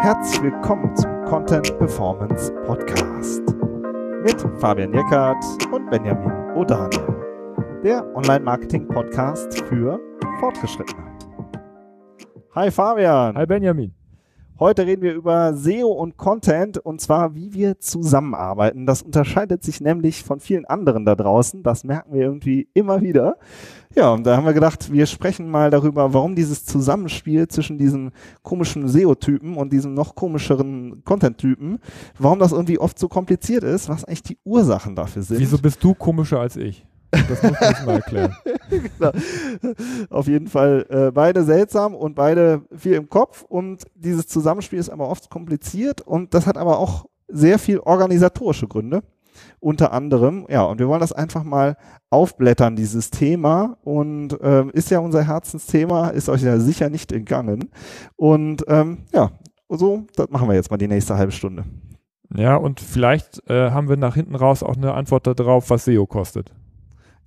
Herzlich willkommen zum Content Performance Podcast mit Fabian Jeckert und Benjamin O'Daniel, der Online-Marketing-Podcast für Fortgeschrittene. Hi Fabian. Hi Benjamin. Heute reden wir über SEO und Content und zwar, wie wir zusammenarbeiten. Das unterscheidet sich nämlich von vielen anderen da draußen. Das merken wir irgendwie immer wieder. Ja, und da haben wir gedacht, wir sprechen mal darüber, warum dieses Zusammenspiel zwischen diesem komischen SEO-Typen und diesem noch komischeren Content-Typen, warum das irgendwie oft so kompliziert ist, was eigentlich die Ursachen dafür sind. Wieso bist du komischer als ich? Das muss ich mal erklären. genau. Auf jeden Fall äh, beide seltsam und beide viel im Kopf und dieses Zusammenspiel ist aber oft kompliziert und das hat aber auch sehr viel organisatorische Gründe. Unter anderem, ja, und wir wollen das einfach mal aufblättern, dieses Thema. Und ähm, ist ja unser Herzensthema, ist euch ja sicher nicht entgangen. Und ähm, ja, so, das machen wir jetzt mal die nächste halbe Stunde. Ja, und vielleicht äh, haben wir nach hinten raus auch eine Antwort darauf, was SEO kostet.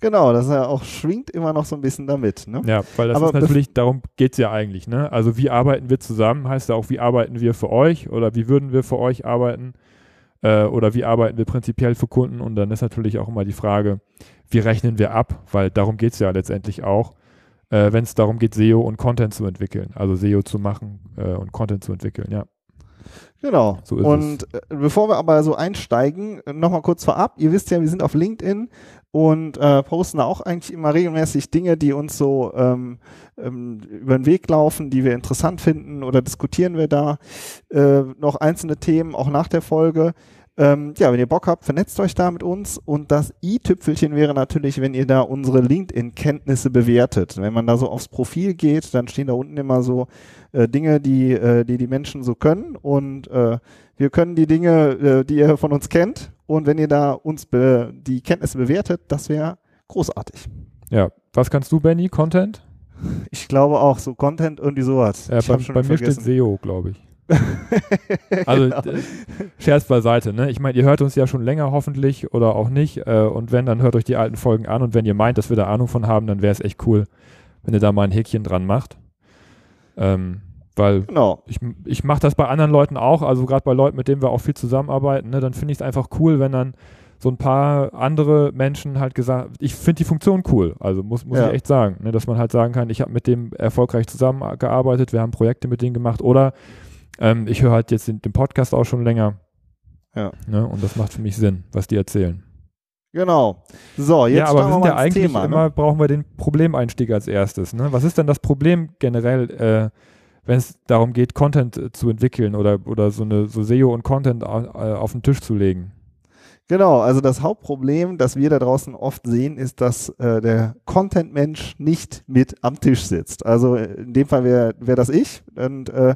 Genau, das ja auch schwingt immer noch so ein bisschen damit. Ne? Ja, weil das Aber ist natürlich, darum geht es ja eigentlich. Ne? Also wie arbeiten wir zusammen, heißt ja auch, wie arbeiten wir für euch oder wie würden wir für euch arbeiten äh, oder wie arbeiten wir prinzipiell für Kunden und dann ist natürlich auch immer die Frage, wie rechnen wir ab, weil darum geht es ja letztendlich auch, äh, wenn es darum geht, SEO und Content zu entwickeln, also SEO zu machen äh, und Content zu entwickeln, ja. Genau. So und es. Äh, bevor wir aber so einsteigen, nochmal kurz vorab. Ihr wisst ja, wir sind auf LinkedIn und äh, posten da auch eigentlich immer regelmäßig Dinge, die uns so ähm, ähm, über den Weg laufen, die wir interessant finden oder diskutieren wir da äh, noch einzelne Themen auch nach der Folge. Ähm, ja, wenn ihr Bock habt, vernetzt euch da mit uns und das i-Tüpfelchen wäre natürlich, wenn ihr da unsere LinkedIn-Kenntnisse bewertet. Wenn man da so aufs Profil geht, dann stehen da unten immer so äh, Dinge, die, äh, die die Menschen so können und äh, wir können die Dinge, äh, die ihr von uns kennt und wenn ihr da uns die Kenntnisse bewertet, das wäre großartig. Ja, was kannst du, Benny? Content? Ich glaube auch, so Content irgendwie sowas. Ja, bei, bei mir steht SEO, glaube ich. also genau. Scherz beiseite, ne? Ich meine, ihr hört uns ja schon länger hoffentlich oder auch nicht. Äh, und wenn, dann hört euch die alten Folgen an. Und wenn ihr meint, dass wir da Ahnung von haben, dann wäre es echt cool, wenn ihr da mal ein Häkchen dran macht. Ähm, weil genau. ich, ich mache das bei anderen Leuten auch, also gerade bei Leuten, mit denen wir auch viel zusammenarbeiten, ne, dann finde ich es einfach cool, wenn dann so ein paar andere Menschen halt gesagt, ich finde die Funktion cool, also muss, muss ja. ich echt sagen, ne, dass man halt sagen kann, ich habe mit dem erfolgreich zusammengearbeitet, wir haben Projekte mit denen gemacht oder ähm, ich höre halt jetzt den, den, Podcast auch schon länger. Ja. Ne, und das macht für mich Sinn, was die erzählen. Genau. So, jetzt ja, aber wir sind ja eigentlich Thema, immer, ne? brauchen wir den Problemeinstieg als erstes. Ne? Was ist denn das Problem generell, äh, wenn es darum geht, Content äh, zu entwickeln oder, oder so eine so SEO und Content auf, äh, auf den Tisch zu legen? Genau, also das Hauptproblem, das wir da draußen oft sehen, ist, dass äh, der Content-Mensch nicht mit am Tisch sitzt. Also äh, in dem Fall wäre wär das ich und der,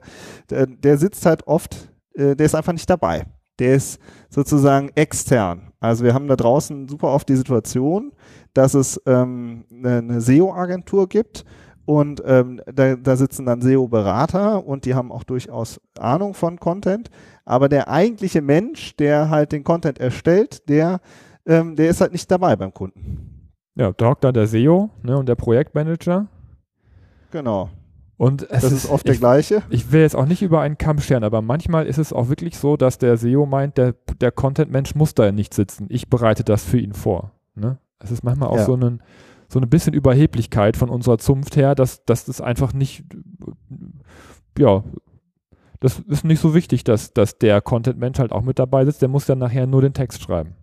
der, sitzt halt oft, der ist einfach nicht dabei. Der ist sozusagen extern. Also wir haben da draußen super oft die Situation, dass es ähm, eine, eine SEO-Agentur gibt und ähm, da, da sitzen dann SEO-Berater und die haben auch durchaus Ahnung von Content. Aber der eigentliche Mensch, der halt den Content erstellt, der, ähm, der ist halt nicht dabei beim Kunden. Ja, da hockt da der SEO ne, und der Projektmanager. Genau. Und das ist, ist oft der gleiche. Ich will jetzt auch nicht über einen Kamm scheren, aber manchmal ist es auch wirklich so, dass der SEO meint, der, der Content-Mensch muss da nicht sitzen. Ich bereite das für ihn vor. Ne? Es ist manchmal auch ja. so ein so ein bisschen Überheblichkeit von unserer Zunft her, dass, dass das einfach nicht, ja, das ist nicht so wichtig, dass, dass der Content-Mensch halt auch mit dabei sitzt, der muss dann nachher nur den Text schreiben.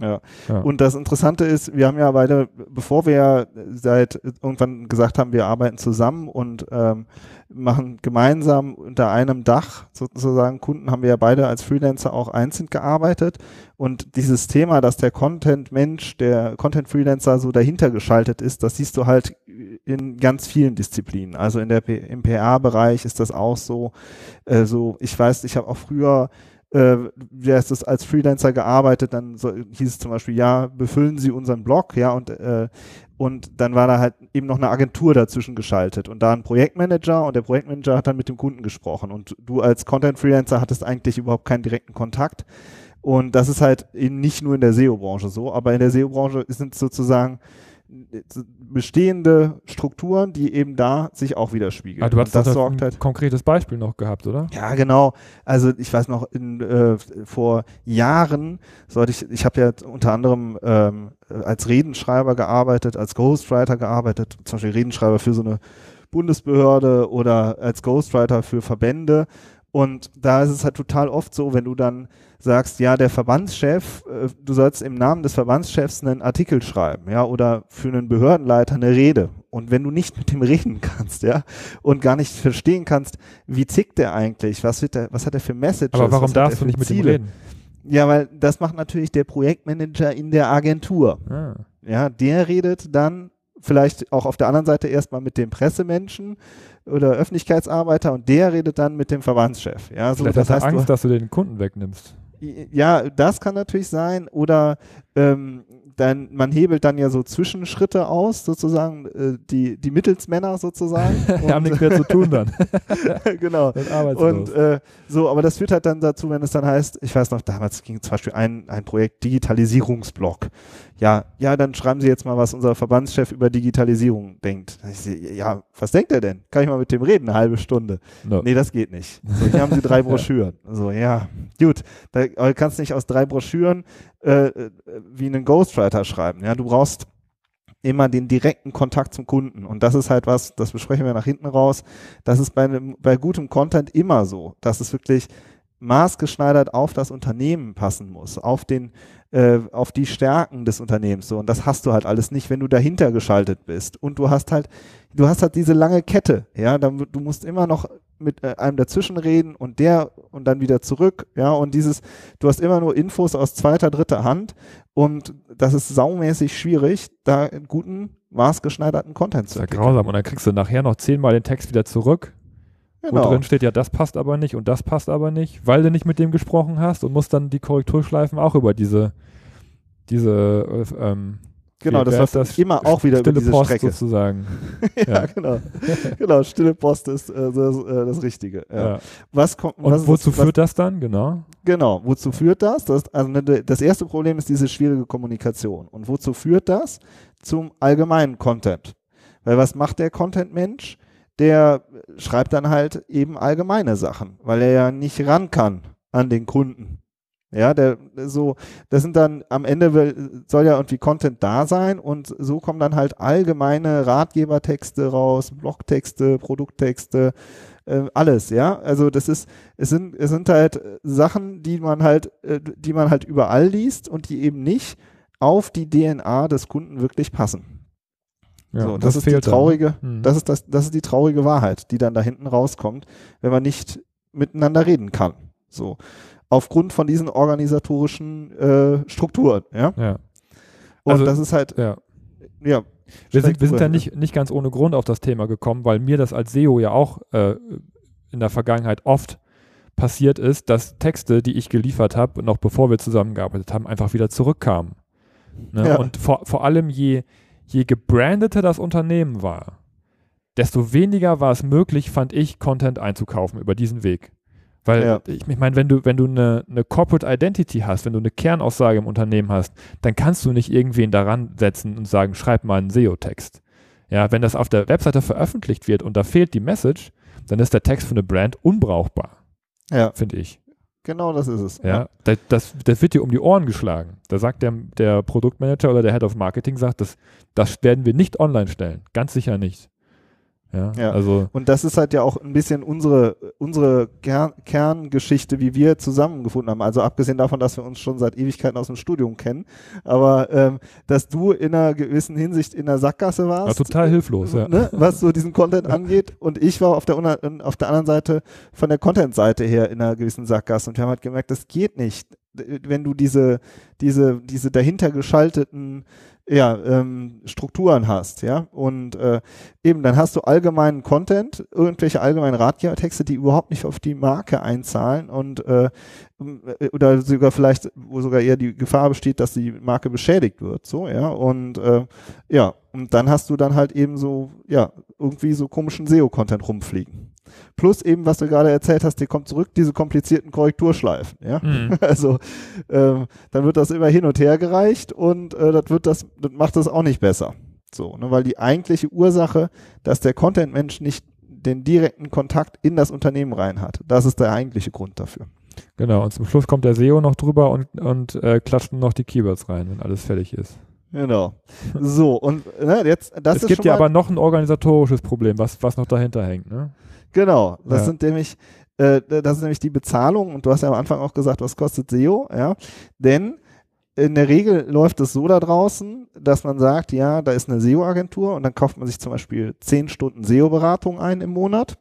Ja. ja. Und das Interessante ist, wir haben ja beide, bevor wir seit irgendwann gesagt haben, wir arbeiten zusammen und ähm, machen gemeinsam unter einem Dach sozusagen Kunden, haben wir ja beide als Freelancer auch einzeln gearbeitet. Und dieses Thema, dass der Content-Mensch, der Content-Freelancer so dahinter geschaltet ist, das siehst du halt in ganz vielen Disziplinen. Also in der im PA-Bereich ist das auch so. Äh, so, ich weiß, ich habe auch früher äh, wie heißt das, als Freelancer gearbeitet, dann so, hieß es zum Beispiel, ja, befüllen Sie unseren Blog, ja, und, äh, und dann war da halt eben noch eine Agentur dazwischen geschaltet und da ein Projektmanager und der Projektmanager hat dann mit dem Kunden gesprochen und du als Content-Freelancer hattest eigentlich überhaupt keinen direkten Kontakt und das ist halt eben nicht nur in der SEO-Branche so, aber in der SEO-Branche sind sozusagen bestehende Strukturen, die eben da sich auch widerspiegeln. Ah, du hast das sorgt ein halt konkretes Beispiel noch gehabt, oder? Ja, genau. Also ich weiß noch, in, äh, vor Jahren sollte ich, ich habe ja unter anderem ähm, als Redenschreiber gearbeitet, als Ghostwriter gearbeitet, zum Beispiel Redenschreiber für so eine Bundesbehörde oder als Ghostwriter für Verbände. Und da ist es halt total oft so, wenn du dann sagst, ja, der Verbandschef, äh, du sollst im Namen des Verbandschefs einen Artikel schreiben, ja, oder für einen Behördenleiter eine Rede. Und wenn du nicht mit dem reden kannst, ja, und gar nicht verstehen kannst, wie tickt der eigentlich, was wird der, was hat er für Messages? Aber warum darfst du nicht mit Ziele? dem reden? Ja, weil das macht natürlich der Projektmanager in der Agentur. Ah. Ja, der redet dann vielleicht auch auf der anderen Seite erstmal mit dem Pressemenschen oder Öffentlichkeitsarbeiter und der redet dann mit dem Verbandschef. Ja, so, vielleicht das heißt Angst, du, dass du den Kunden wegnimmst. Ja, das kann natürlich sein. Oder ähm, dann, man hebelt dann ja so Zwischenschritte aus, sozusagen, äh, die, die Mittelsmänner sozusagen. haben nichts mehr zu tun dann. genau. Und äh, so, aber das führt halt dann dazu, wenn es dann heißt, ich weiß noch, damals ging zum Beispiel ein, ein Projekt Digitalisierungsblock. Ja, ja, dann schreiben Sie jetzt mal, was unser Verbandschef über Digitalisierung denkt. Ja, was denkt er denn? Kann ich mal mit dem reden, eine halbe Stunde? No. Nee, das geht nicht. So, hier haben Sie drei Broschüren. So, ja, gut. Da, kannst nicht aus drei Broschüren äh, äh, wie einen Ghostwriter schreiben. Ja, du brauchst immer den direkten Kontakt zum Kunden. Und das ist halt was, das besprechen wir nach hinten raus. Das ist bei, einem, bei gutem Content immer so, dass es wirklich maßgeschneidert auf das Unternehmen passen muss, auf den, äh, auf die Stärken des Unternehmens. So. Und das hast du halt alles nicht, wenn du dahinter geschaltet bist. Und du hast halt, du hast halt diese lange Kette, ja, du musst immer noch mit äh, einem dazwischen reden und der und dann wieder zurück, ja, und dieses, du hast immer nur Infos aus zweiter, dritter Hand und das ist saumäßig schwierig, da einen guten, maßgeschneiderten Content zu entwickeln. Ja, grausam und dann kriegst du nachher noch zehnmal den Text wieder zurück, genau. wo drin steht, ja, das passt aber nicht und das passt aber nicht, weil du nicht mit dem gesprochen hast und musst dann die Korrekturschleifen auch über diese, diese, äh, ähm, Genau, das das immer auch wieder über diese Post Strecke. sozusagen. ja, ja, genau. genau, stille Post ist äh, das, äh, das, Richtige. Ja. ja. Was kommt, Und was wozu ist, führt was, das dann, genau? Genau, wozu führt das? Das, also ne, das erste Problem ist diese schwierige Kommunikation. Und wozu führt das? Zum allgemeinen Content. Weil was macht der Content-Mensch? Der schreibt dann halt eben allgemeine Sachen, weil er ja nicht ran kann an den Kunden. Ja, der so, das sind dann am Ende will, soll ja irgendwie Content da sein und so kommen dann halt allgemeine Ratgebertexte raus, Blogtexte, Produkttexte, äh, alles, ja. Also das ist, es sind, es sind halt Sachen, die man halt, äh, die man halt überall liest und die eben nicht auf die DNA des Kunden wirklich passen. Ja, so, das, das ist die traurige, dann, ne? das ist das, das ist die traurige Wahrheit, die dann da hinten rauskommt, wenn man nicht miteinander reden kann. So aufgrund von diesen organisatorischen äh, Strukturen. Ja. ja. Und also, das ist halt, ja. ja wir sind, wir sind ja nicht, nicht ganz ohne Grund auf das Thema gekommen, weil mir das als SEO ja auch äh, in der Vergangenheit oft passiert ist, dass Texte, die ich geliefert habe, noch bevor wir zusammengearbeitet haben, einfach wieder zurückkamen. Ne? Ja. Und vor, vor allem je, je gebrandeter das Unternehmen war, desto weniger war es möglich, fand ich, Content einzukaufen über diesen Weg. Weil ja. ich, ich meine, wenn du, wenn du eine, eine Corporate Identity hast, wenn du eine Kernaussage im Unternehmen hast, dann kannst du nicht irgendwen daran setzen und sagen, schreib mal einen SEO-Text. Ja, wenn das auf der Webseite veröffentlicht wird und da fehlt die Message, dann ist der Text für eine Brand unbrauchbar. Ja. Finde ich. Genau das ist es. Ja, ja. Das, das, das, wird dir um die Ohren geschlagen. Da sagt der, der Produktmanager oder der Head of Marketing, sagt, das, das werden wir nicht online stellen. Ganz sicher nicht. Ja, ja, also und das ist halt ja auch ein bisschen unsere unsere Kern, Kerngeschichte, wie wir zusammengefunden haben. Also abgesehen davon, dass wir uns schon seit Ewigkeiten aus dem Studium kennen, aber ähm, dass du in einer gewissen Hinsicht in der Sackgasse warst, war total hilflos, ja. ne, was so diesen Content angeht, und ich war auf der auf der anderen Seite von der Content-Seite her in einer gewissen Sackgasse. Und wir haben halt gemerkt, das geht nicht, wenn du diese diese diese dahinter geschalteten ja, ähm, Strukturen hast, ja. Und äh, eben, dann hast du allgemeinen Content, irgendwelche allgemeinen Ratgebertexte, die überhaupt nicht auf die Marke einzahlen und äh, oder sogar vielleicht, wo sogar eher die Gefahr besteht, dass die Marke beschädigt wird, so, ja. Und äh, ja, und dann hast du dann halt eben so, ja, irgendwie so komischen SEO-Content rumfliegen. Plus eben, was du gerade erzählt hast, dir kommt zurück diese komplizierten Korrekturschleifen. Ja? Mhm. Also ähm, dann wird das immer hin und her gereicht und äh, das wird das, das macht das auch nicht besser. So, ne, weil die eigentliche Ursache, dass der Content-Mensch nicht den direkten Kontakt in das Unternehmen rein hat. Das ist der eigentliche Grund dafür. Genau, und zum Schluss kommt der SEO noch drüber und, und äh, klatscht noch die Keywords rein, wenn alles fertig ist. Genau. So, und ne, jetzt, das es ist gibt schon ja aber noch ein organisatorisches Problem, was, was noch dahinter hängt. Ne? Genau, das Ja. sind nämlich, äh, das ist nämlich die Bezahlung und du hast ja am Anfang auch gesagt, was kostet SEO, ja. Denn in der Regel läuft es so da draußen, dass man sagt, ja, da ist eine SEO-Agentur und dann kauft man sich zum Beispiel 10 Stunden SEO-Beratung ein im Monat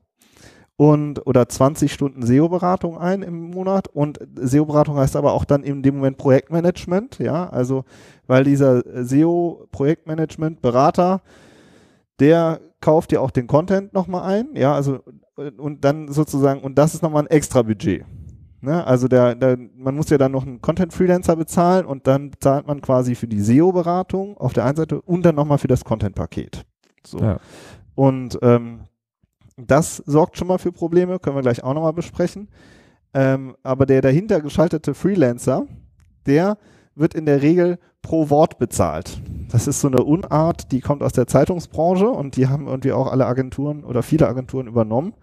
und oder 20 Stunden SEO-Beratung ein im Monat und SEO-Beratung heißt aber auch dann in dem Moment Projektmanagement, ja, also weil dieser SEO-Projektmanagement-Berater, der kauft ja auch den Content nochmal ein, ja, also und dann sozusagen, und das ist nochmal ein extra Budget. Ne? Also der, der, man muss ja dann noch einen Content-Freelancer bezahlen und dann zahlt man quasi für die SEO-Beratung auf der einen Seite und dann nochmal für das Content-Paket. So. Ja. Und ähm, das sorgt schon mal für Probleme, können wir gleich auch nochmal besprechen. Ähm, aber der dahinter geschaltete Freelancer, der wird in der Regel pro Wort bezahlt. Das ist so eine Unart, die kommt aus der Zeitungsbranche und die haben irgendwie auch alle Agenturen oder viele Agenturen übernommen,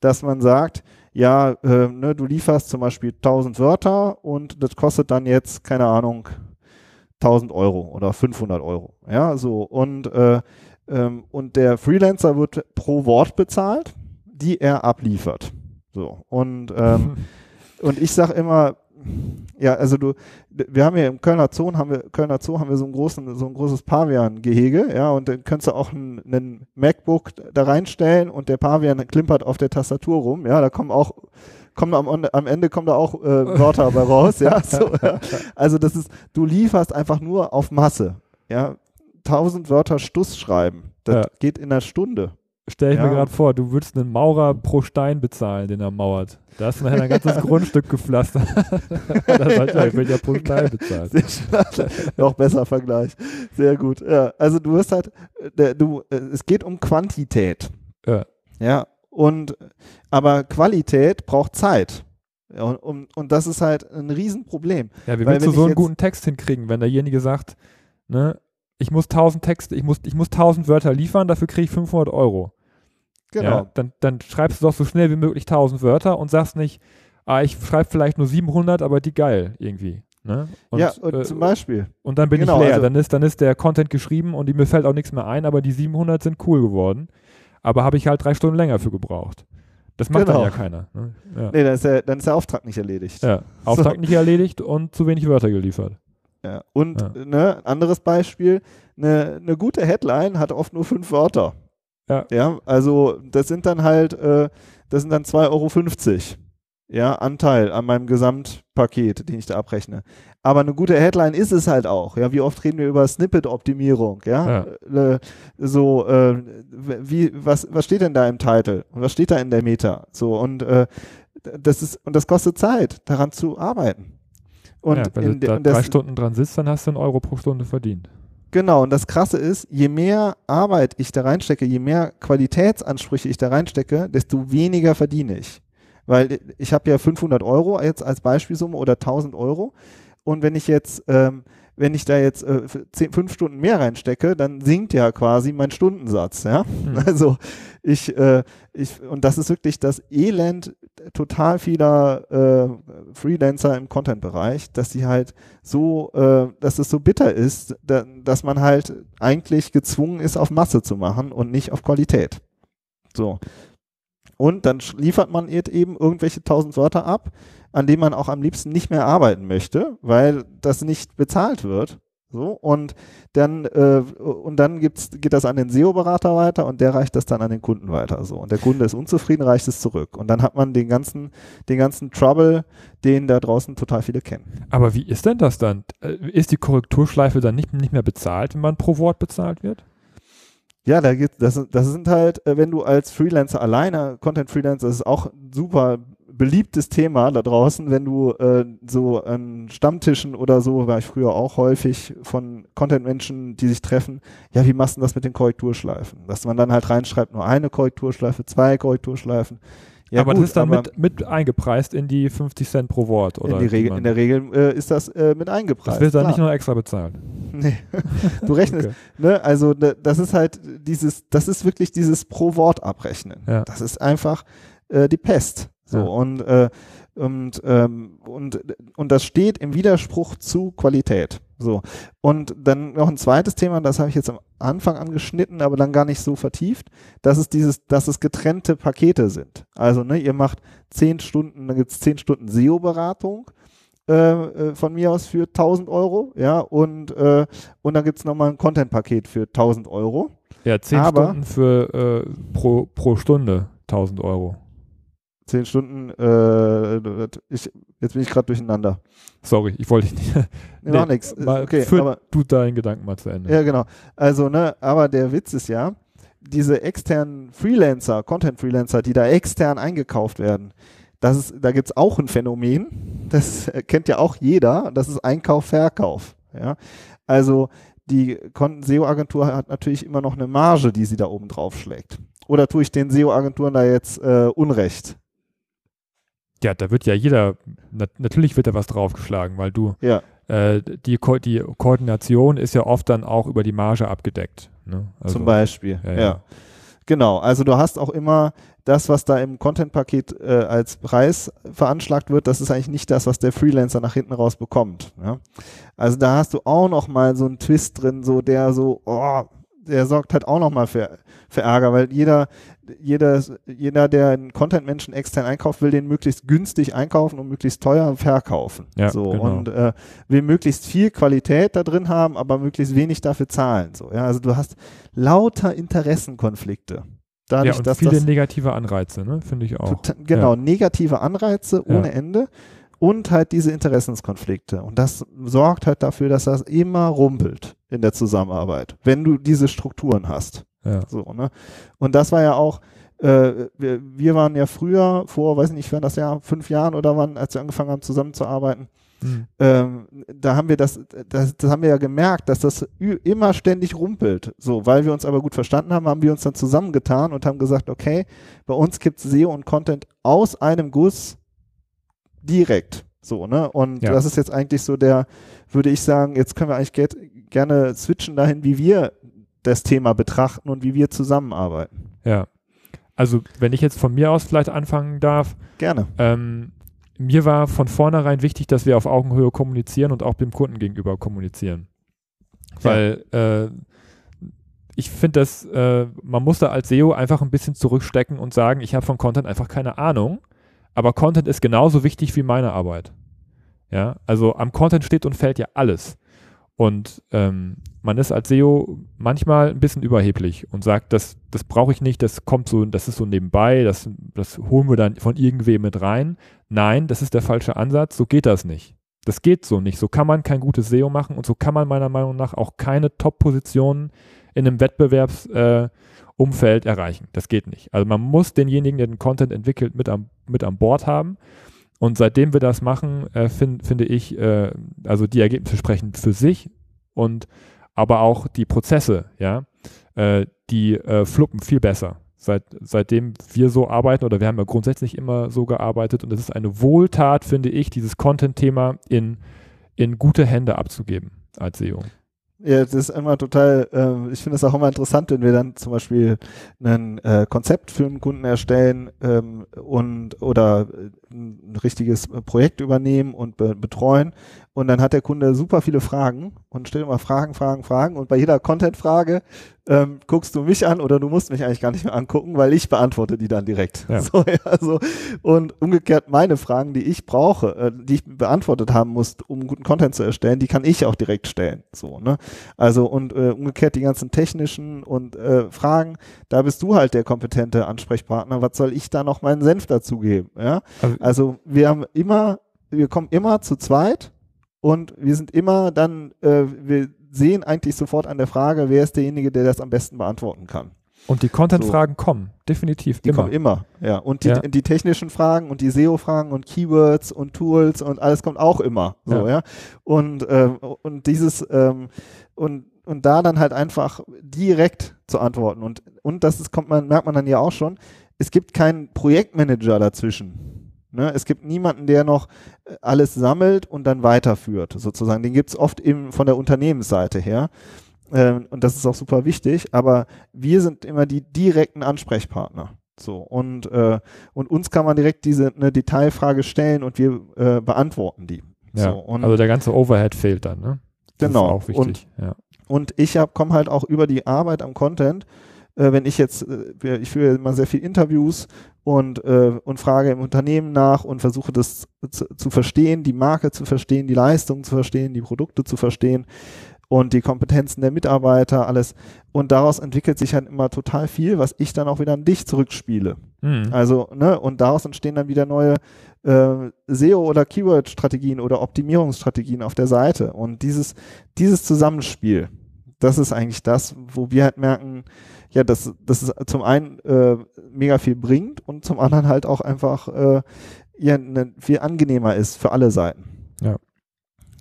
dass man sagt, ja, äh, ne, du lieferst zum Beispiel 1000 Wörter und das kostet dann jetzt, keine Ahnung, 1000 Euro oder 500 Euro. Ja, so und äh, ähm, und der Freelancer wird pro Wort bezahlt, die er abliefert. So und ähm, und ich sag immer, ja, also du, wir haben ja im Kölner Zoo haben wir Kölner Zoo haben wir so einen großen, so ein großes Pavian-Gehege, ja, und dann könntest du auch einen, einen MacBook da reinstellen und der Pavian klimpert auf der Tastatur rum, ja, da kommen auch kommen am, am Ende kommen da auch äh, Wörter bei raus, ja, so, ja. Also das ist, du lieferst einfach nur auf Masse, ja, 1000 Wörter Stuss schreiben, das Ja. geht in einer Stunde. Stell ich Ja. mir gerade vor, du würdest einen Maurer pro Stein bezahlen, den er mauert. Da hast du nachher ein ganzes Grundstück gepflastert. das heißt, ja, ich will ja pro Stein bezahlt. Schön. Noch besser Vergleich. Sehr gut. Ja, also du wirst halt, äh, du, äh, es geht um Quantität. Ja. Ja. Und aber Qualität braucht Zeit. Und, und, und das ist halt ein Riesenproblem. Ja, wie willst du so einen guten Text hinkriegen, wenn derjenige sagt, ne, ich muss 1000 Texte, ich muss, ich muss 1000 Wörter liefern, dafür kriege ich 500 Euro. Genau. Ja, dann, dann schreibst du doch so schnell wie möglich 1000 Wörter und sagst nicht, ah, ich schreibe vielleicht nur 700, aber die geil irgendwie. Ne? Und, ja, und äh, zum Beispiel. und dann bin genau, ich leer. also- dann, ist, dann ist der Content geschrieben und mir fällt auch nichts mehr ein, aber die 700 sind cool geworden. Aber habe ich halt drei Stunden länger für gebraucht. Das macht Genau. dann ja keiner. Ne? Ja. Nee, dann ist, der, dann ist der Auftrag nicht erledigt. Ja. Auftrag nicht erledigt und zu wenig Wörter geliefert. Ja. Und Ja. ne, anderes Beispiel, eine, eine gute Headline hat oft nur fünf Wörter. Ja. Ja, also das sind dann halt, äh, das sind dann 2,50 Euro. Ja, Anteil an meinem Gesamtpaket, den ich da abrechne. Aber eine gute Headline ist es halt auch. Ja, wie oft reden wir über Snippet-Optimierung? Ja, Äh, so, äh, wie, was, was steht denn da im Titel? Und was steht da in der Meta? So, und äh, das ist, und das kostet Zeit, daran zu arbeiten. Und, ja, wenn in, du da drei Stunden dran sitzt, dann hast du einen Euro pro Stunde verdient. Genau, und das Krasse ist, je mehr Arbeit ich da reinstecke, je mehr Qualitätsansprüche ich da reinstecke, desto weniger verdiene ich. Weil ich habe ja 500 Euro jetzt als Beispielsumme oder 1000 Euro. Und wenn ich jetzt, ähm, wenn ich da jetzt äh, zehn, fünf Stunden mehr reinstecke, dann sinkt ja quasi mein Stundensatz. Ja? Hm. Also ich, äh, ich, und das ist wirklich das Elend total vieler äh, Freelancer im Content-Bereich, dass die halt so, äh, dass es so bitter ist, da, dass man halt eigentlich gezwungen ist, auf Masse zu machen und nicht auf Qualität. So. Und dann liefert man eben irgendwelche tausend Wörter ab, an denen man auch am liebsten nicht mehr arbeiten möchte, weil das nicht bezahlt wird. So, und dann, äh, und dann gibt's, geht das an den SEO-Berater weiter und der reicht das dann an den Kunden weiter. So. Und der Kunde ist unzufrieden, reicht es zurück. Und dann hat man den ganzen, den ganzen Trouble, den da draußen total viele kennen. Aber wie ist denn das dann? Äh, Ist die Korrekturschleife dann nicht, nicht mehr bezahlt, wenn man pro Wort bezahlt wird? Ja, da geht, das, das sind halt, äh, wenn du als Freelancer alleine, Content Freelancer, das ist auch super beliebtes Thema da draußen, wenn du äh, so an Stammtischen oder so, war ich früher auch häufig von Content-Menschen, die sich treffen, ja, wie machst du das mit den Korrekturschleifen? Dass man dann halt reinschreibt, nur eine Korrekturschleife, zwei Korrekturschleifen. Ja, aber gut, das ist dann mit, mit eingepreist in die 50 Cent pro Wort, oder? In, Regel, in der Regel äh, ist das äh, mit eingepreist. Das wird dann klar. nicht nur extra bezahlt. Nee, du rechnest, okay. ne, also ne, das ist halt dieses, das ist wirklich dieses pro Wort abrechnen. Ja. Das ist einfach äh, die Pest. So ja. und äh, und, ähm, und, und das steht im Widerspruch zu Qualität. So. Und dann noch ein zweites Thema, das habe ich jetzt am Anfang angeschnitten, aber dann gar nicht so vertieft, dass es dieses, dass es getrennte Pakete sind. Also, ne, ihr macht zehn Stunden, dann gibt es zehn Stunden SEO-Beratung äh, äh, von mir aus für 1000 Euro, ja, und, äh, und dann gibt es nochmal ein Content-Paket für 1000 Euro. Ja, zehn aber, Stunden für äh, pro, pro Stunde 1000 Euro zehn Stunden, äh, ich, jetzt bin ich gerade durcheinander. Sorry, ich wollte nicht. nee, nee, nichts. Okay, aber du deinen Gedanken mal zu Ende. Ja, genau. Also, ne, aber der Witz ist ja, diese externen Freelancer, Content-Freelancer, die da extern eingekauft werden, das ist, da gibt es auch ein Phänomen, das kennt ja auch jeder, das ist Einkauf, Verkauf. Ja? Also die SEO-Agentur hat natürlich immer noch eine Marge, die sie da oben drauf schlägt. Oder tue ich den SEO-Agenturen da jetzt äh, Unrecht? Ja, da wird ja jeder, nat natürlich wird da was draufgeschlagen, weil du, ja. äh, die, Ko die Koordination ist ja oft dann auch über die Marge abgedeckt. Ne? Also, Zum Beispiel, ja, ja. ja, Genau, also du hast auch immer das, was da im Content-Paket äh, als Preis veranschlagt wird, das ist eigentlich nicht das, was der Freelancer nach hinten raus bekommt. Ja? Also da hast du auch noch mal so einen Twist drin, so der so, oh, der sorgt halt auch nochmal für, für Ärger, weil jeder, jeder, jeder, der einen Content-Menschen extern einkauft, will den möglichst günstig einkaufen und möglichst teuer verkaufen. Ja, so genau. und äh, will möglichst viel Qualität da drin haben, aber möglichst wenig dafür zahlen. So, ja, also du hast lauter Interessenkonflikte. Dadurch, ja, und dass viele negative Anreize, ne? finde ich auch. Total, genau, ja. negative Anreize ohne Ende und halt diese Interessenskonflikte. Und das sorgt halt dafür, dass das immer rumpelt in der Zusammenarbeit, wenn du diese Strukturen hast. Ja. So, ne? Und das war ja auch, äh, wir, wir, waren ja früher, vor, weiß nicht, wann das Jahr, fünf Jahren oder wann, als wir angefangen haben zusammenzuarbeiten, mhm. ähm, da haben wir das, das, das haben wir ja gemerkt, dass das immer ständig rumpelt. So, weil wir uns aber gut verstanden haben, haben wir uns dann zusammengetan und haben gesagt, okay, bei uns gibt es SEO und Content aus einem Guss direkt. So, ne? Und ja. das ist jetzt eigentlich so der, würde ich sagen, jetzt können wir eigentlich get, gerne switchen dahin, wie wir das Thema betrachten und wie wir zusammenarbeiten. Ja. Also, wenn ich jetzt von mir aus vielleicht anfangen darf. Gerne. Ähm, mir war von vornherein wichtig, dass wir auf Augenhöhe kommunizieren und auch dem Kunden gegenüber kommunizieren. Weil ja. äh, ich finde, dass äh, man muss da als SEO einfach ein bisschen zurückstecken und sagen, ich habe von Content einfach keine Ahnung. Aber Content ist genauso wichtig wie meine Arbeit. Ja, also am Content steht und fällt ja alles. Und ähm, man ist als SEO manchmal ein bisschen überheblich und sagt, das, das brauche ich nicht, das kommt so, das ist so nebenbei, das, das holen wir dann von irgendwem mit rein. Nein, das ist der falsche Ansatz, so geht das nicht. Das geht so nicht. So kann man kein gutes SEO machen und so kann man meiner Meinung nach auch keine Top-Positionen in einem Wettbewerbs, äh, erreichen. Das geht nicht. Also man muss denjenigen, der den Content entwickelt, mit am, mit an Bord haben. Und seitdem wir das machen, äh, find, finde ich, äh, also die Ergebnisse sprechen für sich und aber auch die Prozesse, ja, äh, die äh, fluppen viel besser. Seit, seitdem wir so arbeiten, oder wir haben ja grundsätzlich immer so gearbeitet, und es ist eine Wohltat, finde ich, dieses Content-Thema in, in gute Hände abzugeben als SEO. Ja, das ist immer total, äh, ich finde es auch immer interessant, wenn wir dann zum Beispiel ein äh, Konzept für einen Kunden erstellen ähm, und oder ein richtiges Projekt übernehmen und be betreuen und dann hat der Kunde super viele Fragen und stellt immer Fragen, Fragen, Fragen. Und bei jeder Content-Frage ähm, guckst du mich an oder du musst mich eigentlich gar nicht mehr angucken, weil ich beantworte die dann direkt. Ja. So, ja, so. Und umgekehrt meine Fragen, die ich brauche, äh, die ich beantwortet haben muss, um guten Content zu erstellen, die kann ich auch direkt stellen. So, ne? Also und äh, umgekehrt die ganzen technischen und äh, Fragen, da bist du halt der kompetente Ansprechpartner. Was soll ich da noch meinen Senf dazugeben? Ja? Also, also wir haben immer, wir kommen immer zu zweit und wir sind immer dann, äh, wir sehen eigentlich sofort an der Frage, wer ist derjenige, der das am besten beantworten kann. Und die Content-Fragen so. kommen, definitiv. Die immer. kommen immer, ja. Und die, ja. die technischen Fragen und die SEO-Fragen und Keywords und Tools und alles kommt auch immer. So, ja. ja? Und, ähm, und dieses, ähm, und, und da dann halt einfach direkt zu antworten. Und, und das ist, kommt man, merkt man dann ja auch schon, es gibt keinen Projektmanager dazwischen. Ne? Es gibt niemanden, der noch äh, alles sammelt und dann weiterführt, sozusagen. Den gibt es oft eben von der Unternehmensseite her. Ähm, und das ist auch super wichtig, aber wir sind immer die direkten Ansprechpartner. So, und, äh, und uns kann man direkt diese eine Detailfrage stellen und wir äh, beantworten die. Ja, so, also der ganze Overhead fehlt dann, ne? Das Genau. Ist auch wichtig. Und- ja. Und ich komme halt auch über die Arbeit am Content, äh, wenn ich jetzt, äh, ich führe immer sehr viel Interviews und, äh, und frage im Unternehmen nach und versuche das zu, zu verstehen, die Marke zu verstehen, die Leistung zu verstehen, die Produkte zu verstehen und die Kompetenzen der Mitarbeiter, alles. Und daraus entwickelt sich halt immer total viel, was ich dann auch wieder an dich zurückspiele. Mhm. Also, ne, und daraus entstehen dann wieder neue äh, SEO- oder Keyword-Strategien oder Optimierungsstrategien auf der Seite. Und dieses, dieses Zusammenspiel, das ist eigentlich das, wo wir halt merken, ja, dass, dass es zum einen äh, mega viel bringt und zum anderen halt auch einfach äh, ja, ne, viel angenehmer ist für alle Seiten. Ja.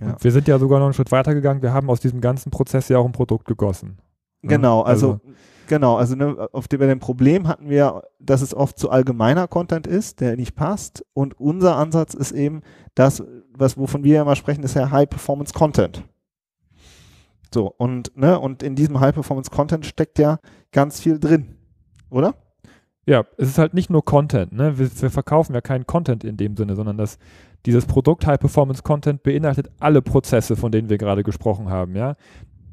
Und Wir sind ja sogar noch einen Schritt weiter gegangen. Wir haben aus diesem ganzen Prozess ja auch ein Produkt gegossen. Ne? Genau, also, genau, also ne, auf dem, bei dem Problem hatten wir, dass es oft zu allgemeiner Content ist, der nicht passt. Und unser Ansatz ist eben das, was wovon wir immer sprechen, ist ja High Performance Content. So, und, ne, und in diesem High Performance Content steckt ja ganz viel drin, oder? Ja, es ist halt nicht nur Content. Ne? Wir, wir verkaufen ja keinen Content in dem Sinne, sondern das, dieses Produkt High Performance Content beinhaltet alle Prozesse, von denen wir gerade gesprochen haben. Ja?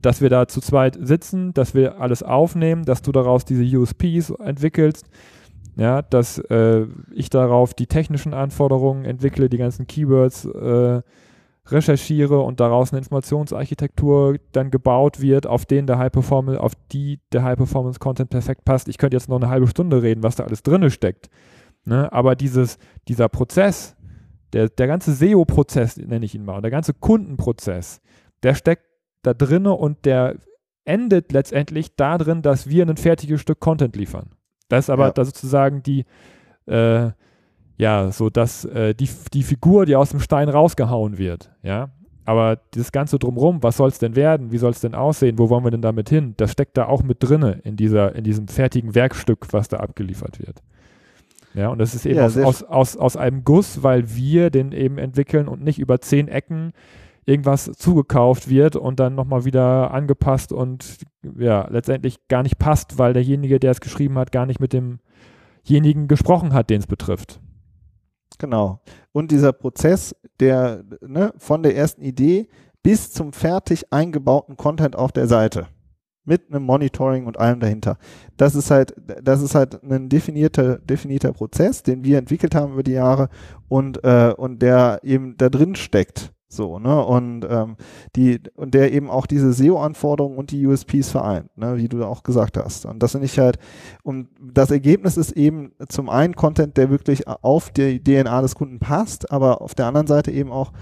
Dass wir da zu zweit sitzen, dass wir alles aufnehmen, dass du daraus diese USPs entwickelst, ja, dass äh, ich darauf die technischen Anforderungen entwickle, die ganzen Keywords äh, recherchiere und daraus eine Informationsarchitektur dann gebaut wird, auf den der High Performance, auf die der High Performance Content perfekt passt. Ich könnte jetzt noch eine halbe Stunde reden, was da alles drinne steckt. Ne? Aber dieses, dieser Prozess, der, der ganze SEO-Prozess, nenne ich ihn mal, und der ganze Kundenprozess, der steckt da drinne und der endet letztendlich darin, dass wir ein fertiges Stück Content liefern. Das ist aber Ja. da sozusagen die, äh, ja, so dass äh, die, die Figur, die aus dem Stein rausgehauen wird, ja. Aber dieses Ganze drumrum, was soll es denn werden? Wie soll es denn aussehen? Wo wollen wir denn damit hin? Das steckt da auch mit drinne in dieser, in diesem fertigen Werkstück, was da abgeliefert wird. Ja, und das ist eben Ja, aus, aus, aus, aus einem Guss, weil wir den eben entwickeln und nicht über zehn Ecken irgendwas zugekauft wird und dann nochmal wieder angepasst und ja, letztendlich gar nicht passt, weil derjenige, der es geschrieben hat, gar nicht mit demjenigen gesprochen hat, den es betrifft. Genau. Und dieser Prozess, der ne, von der ersten Idee bis zum fertig eingebauten Content auf der Seite mit einem Monitoring und allem dahinter. Das ist halt, das ist halt ein definierter, definierter Prozess, den wir entwickelt haben über die Jahre und äh, und der eben da drin steckt. So, ne? Und ähm, die, und der eben auch diese SEO-Anforderungen und die USPs vereint, ne, wie du auch gesagt hast. Und das finde ich halt, und das Ergebnis ist eben zum einen Content, der wirklich auf die DNA des Kunden passt, aber auf der anderen Seite eben auch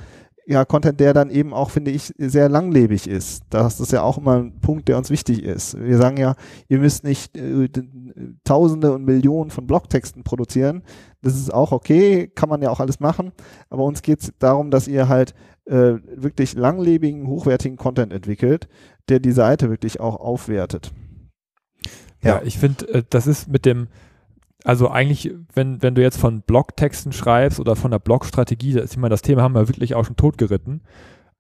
ja, Content, der dann eben auch, finde ich, sehr langlebig ist. Das ist ja auch immer ein Punkt, der uns wichtig ist. Wir sagen ja, ihr müsst nicht äh, Tausende und Millionen von Blogtexten produzieren. Das ist auch okay, kann man ja auch alles machen. Aber uns geht es darum, dass ihr halt äh, wirklich langlebigen, hochwertigen Content entwickelt, der die Seite wirklich auch aufwertet. Ja, Ja. ich finde, äh, das ist mit dem, also eigentlich, wenn, wenn du jetzt von Blogtexten schreibst oder von der Blogstrategie, das, ich meine, das Thema haben wir wirklich auch schon totgeritten.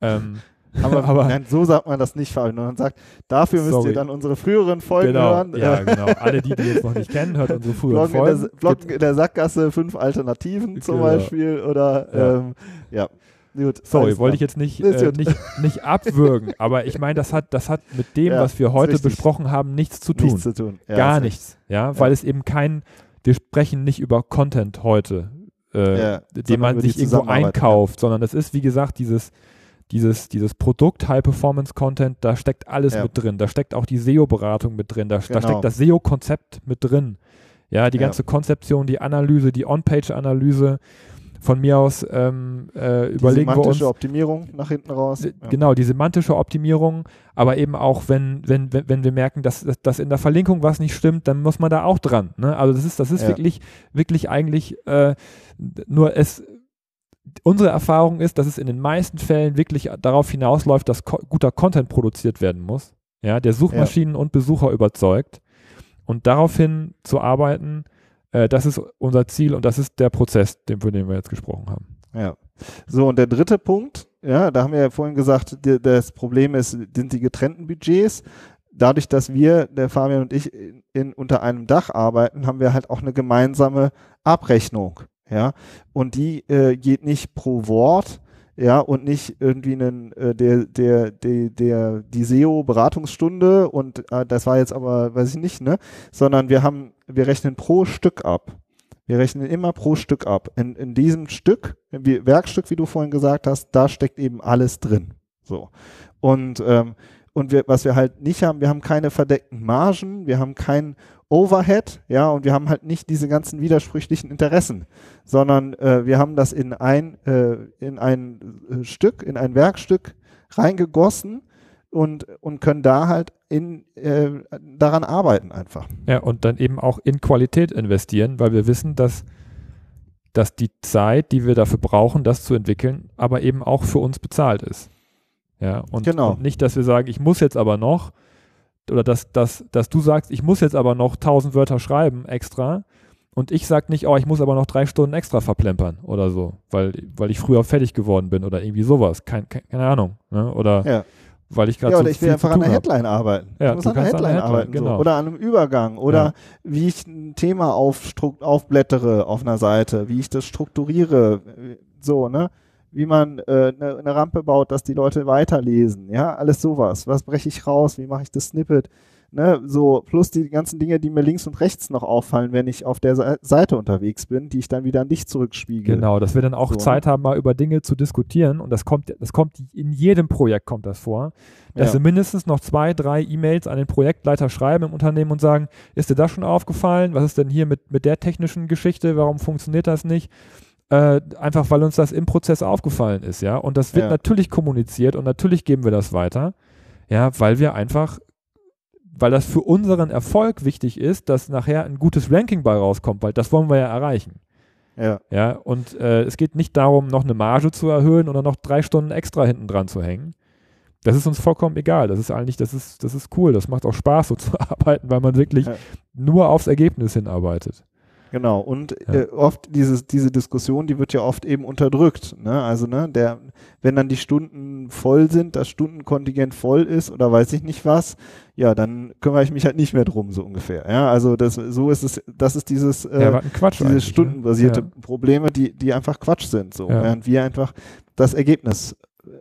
Ähm, Aber, Aber- nein, so sagt man das nicht, Fabian. Man sagt, dafür müsst Sorry. ihr dann unsere früheren Folgen genau, hören. ja, genau. Alle, die die jetzt noch nicht kennen, hört unsere früheren Bloggen, in der, Folgen. Bloggen in der Sackgasse, fünf Alternativen zum Genau. Beispiel. Oder, Ja. ähm, ja. Gut, Sorry, wollte ich jetzt nicht, äh, nicht, nicht abwürgen, aber ich meine, das hat, das hat mit dem, Ja, was wir heute besprochen haben, nichts zu tun. Nichts zu tun. Ja, Gar nichts, ja, weil es eben kein, wir sprechen nicht über Content heute, äh, Ja, den man sich irgendwo einkauft, sondern es ist, wie gesagt, dieses, dieses, dieses Produkt High-Performance-Content, da steckt alles mit drin. Da steckt auch die SEO-Beratung mit drin, da, da Genau. steckt das SEO-Konzept mit drin. Ja, die ganze Konzeption, die Analyse, die On-Page-Analyse. Von mir aus ähm, äh, Die überlegen wir uns, semantische Optimierung nach hinten raus. D- Ja. Genau, die semantische Optimierung, aber eben auch, wenn, wenn, wenn, wenn wir merken, dass, dass, dass in der Verlinkung was nicht stimmt, dann muss man da auch dran. Ne? Also das ist, das ist Ja. wirklich, wirklich eigentlich äh, nur es unsere Erfahrung ist, dass es in den meisten Fällen wirklich darauf hinausläuft, dass ko guter Content produziert werden muss, ja, der Suchmaschinen und Besucher überzeugt. Und daraufhin zu arbeiten, Äh, das ist unser Ziel und das ist der Prozess, den, von dem wir jetzt gesprochen haben. Ja. So, und der dritte Punkt, ja, da haben wir ja vorhin gesagt, die, das Problem ist, sind die getrennten Budgets. Dadurch, dass wir, der Fabian und ich, in, in, unter einem Dach arbeiten, haben wir halt auch eine gemeinsame Abrechnung. Ja, und die äh, geht nicht pro Wort, ja, und nicht irgendwie einen, äh, der, der, der, der, die SEO-Beratungsstunde und äh, das war jetzt aber, weiß ich nicht, ne, sondern wir haben, wir rechnen pro Stück ab. Wir rechnen immer pro Stück ab. In, in diesem Stück, wie, Werkstück, wie du vorhin gesagt hast, da steckt eben alles drin. So. Und, ähm, und wir, was wir halt nicht haben, wir haben keine verdeckten Margen, wir haben kein Overhead, ja, und wir haben halt nicht diese ganzen widersprüchlichen Interessen, sondern äh, wir haben das in ein, äh, in ein äh, Stück, in ein Werkstück reingegossen und, und können da halt in, äh, daran arbeiten einfach. Ja, und dann eben auch in Qualität investieren, weil wir wissen, dass, dass die Zeit, die wir dafür brauchen, das zu entwickeln, aber eben auch für uns bezahlt ist. Ja, und, genau. und nicht, dass wir sagen, ich muss jetzt aber noch, oder dass, dass, dass du sagst, ich muss jetzt aber noch 1000 Wörter schreiben extra und ich sag nicht, oh, ich muss aber noch drei Stunden extra verplempern oder so, weil, weil ich früher fertig geworden bin oder irgendwie sowas, kein, keine Ahnung. Ne? Oder ja weil ich gerade ja, oder so ich will einfach an der Headline hab. arbeiten. Ja, ich muss an der Headline, Headline arbeiten. Genau. So. Oder an einem Übergang. Oder ja. wie ich ein Thema aufblättere auf einer Seite, wie ich das strukturiere. So, ne? Wie man äh, eine, eine Rampe baut, dass die Leute weiterlesen. Ja, alles sowas. Was breche ich raus? Wie mache ich das Snippet? Ne, so plus die ganzen Dinge, die mir links und rechts noch auffallen, wenn ich auf der Seite unterwegs bin, die ich dann wieder an dich zurückspiegel. Genau, dass wir dann auch so, ne? Zeit haben, mal über Dinge zu diskutieren und das kommt, das kommt in jedem Projekt kommt das vor, dass ja. wir mindestens noch zwei, drei E-Mails an den Projektleiter schreiben im Unternehmen und sagen, ist dir das schon aufgefallen? Was ist denn hier mit, mit der technischen Geschichte? Warum funktioniert das nicht? Äh, einfach weil uns das im Prozess aufgefallen ist, ja. Und das wird ja. natürlich kommuniziert und natürlich geben wir das weiter, ja, weil wir einfach weil das für unseren Erfolg wichtig ist, dass nachher ein gutes Ranking bei rauskommt, weil das wollen wir ja erreichen. Ja. Ja, und äh, es geht nicht darum, noch eine Marge zu erhöhen oder noch drei Stunden extra hinten dran zu hängen. Das ist uns vollkommen egal. Das ist eigentlich, das ist, das ist cool. Das macht auch Spaß, so zu arbeiten, weil man wirklich ja. nur aufs Ergebnis hinarbeitet. Genau, und ja. äh, oft dieses, diese Diskussion, die wird ja oft eben unterdrückt. Ne? Also, ne, der, wenn dann die Stunden voll sind, das Stundenkontingent voll ist oder weiß ich nicht was, ja, dann kümmere ich mich halt nicht mehr drum, so ungefähr. Ja, also das, so ist es, das ist dieses, äh, ja, diese ne? stundenbasierte ne? Probleme, die, die einfach Quatsch sind, so, während wir einfach das Ergebnis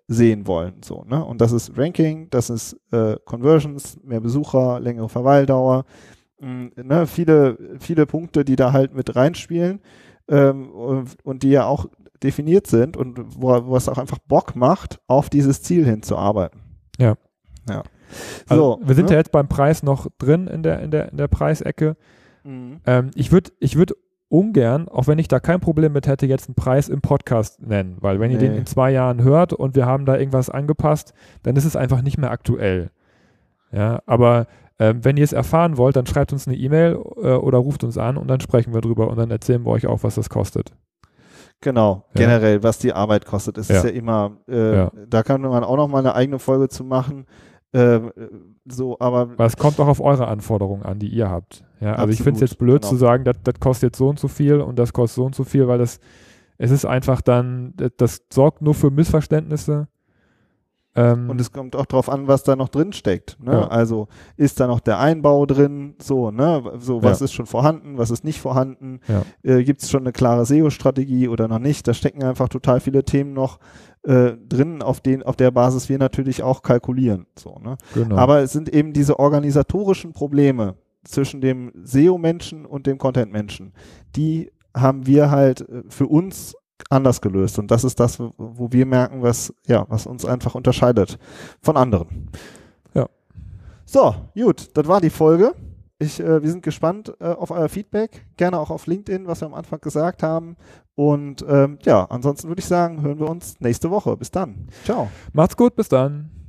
sehen wollen, so, ne? Und das ist Ranking, das ist äh, Conversions, mehr Besucher, längere Verweildauer, ne, viele, viele Punkte, die da halt mit reinspielen ähm, und, und, die ja auch definiert sind und wo, wo es auch einfach Bock macht, auf dieses Ziel hinzuarbeiten. Ja. Ja. Also so, wir sind ne? ja jetzt beim Preis noch drin in der, in der, in der Preisecke. Mhm. Ähm, ich würde ich würd ungern, auch wenn ich da kein Problem mit hätte, jetzt einen Preis im Podcast nennen, weil wenn nee. ihr den in zwei Jahren hört und wir haben da irgendwas angepasst, dann ist es einfach nicht mehr aktuell. Ja, aber ähm, wenn ihr es erfahren wollt, dann schreibt uns eine E-Mail äh, oder ruft uns an und dann sprechen wir drüber und dann erzählen wir euch auch, was das kostet. Genau, ja. generell, was die Arbeit kostet. Es ja. ist ja immer, äh, ja. da kann man auch noch mal eine eigene Folge zu machen. Äh, so, aber. Weil es kommt auch auf eure Anforderungen an, die ihr habt. Ja, also ich finde es jetzt blöd genau. zu sagen, das, das kostet jetzt so und so viel und das kostet so und so viel, weil das, es ist einfach dann, das, das sorgt nur für Missverständnisse. Ähm, und es kommt auch darauf an, was da noch drin steckt. Ne? Ja. Also ist da noch der Einbau drin? So, ne? So, was ja. ist schon vorhanden, was ist nicht vorhanden? Ja. Äh, Gibt es schon eine klare SEO-Strategie oder noch nicht? Da stecken einfach total viele Themen noch äh, drin, auf, den, auf der Basis wir natürlich auch kalkulieren. So, ne? Genau. Aber es sind eben diese organisatorischen Probleme zwischen dem SEO-Menschen und dem Content-Menschen. Die haben wir halt äh, für uns anders gelöst. Und das ist das, wo wir merken, was, ja, was uns einfach unterscheidet von anderen. Ja. So, gut, das war die Folge. Ich, äh, wir sind gespannt äh, auf euer Feedback. Gerne auch auf LinkedIn, was wir am Anfang gesagt haben. Und ähm, ja, ansonsten würde ich sagen, hören wir uns nächste Woche. Bis dann. Ciao. Macht's gut, bis dann.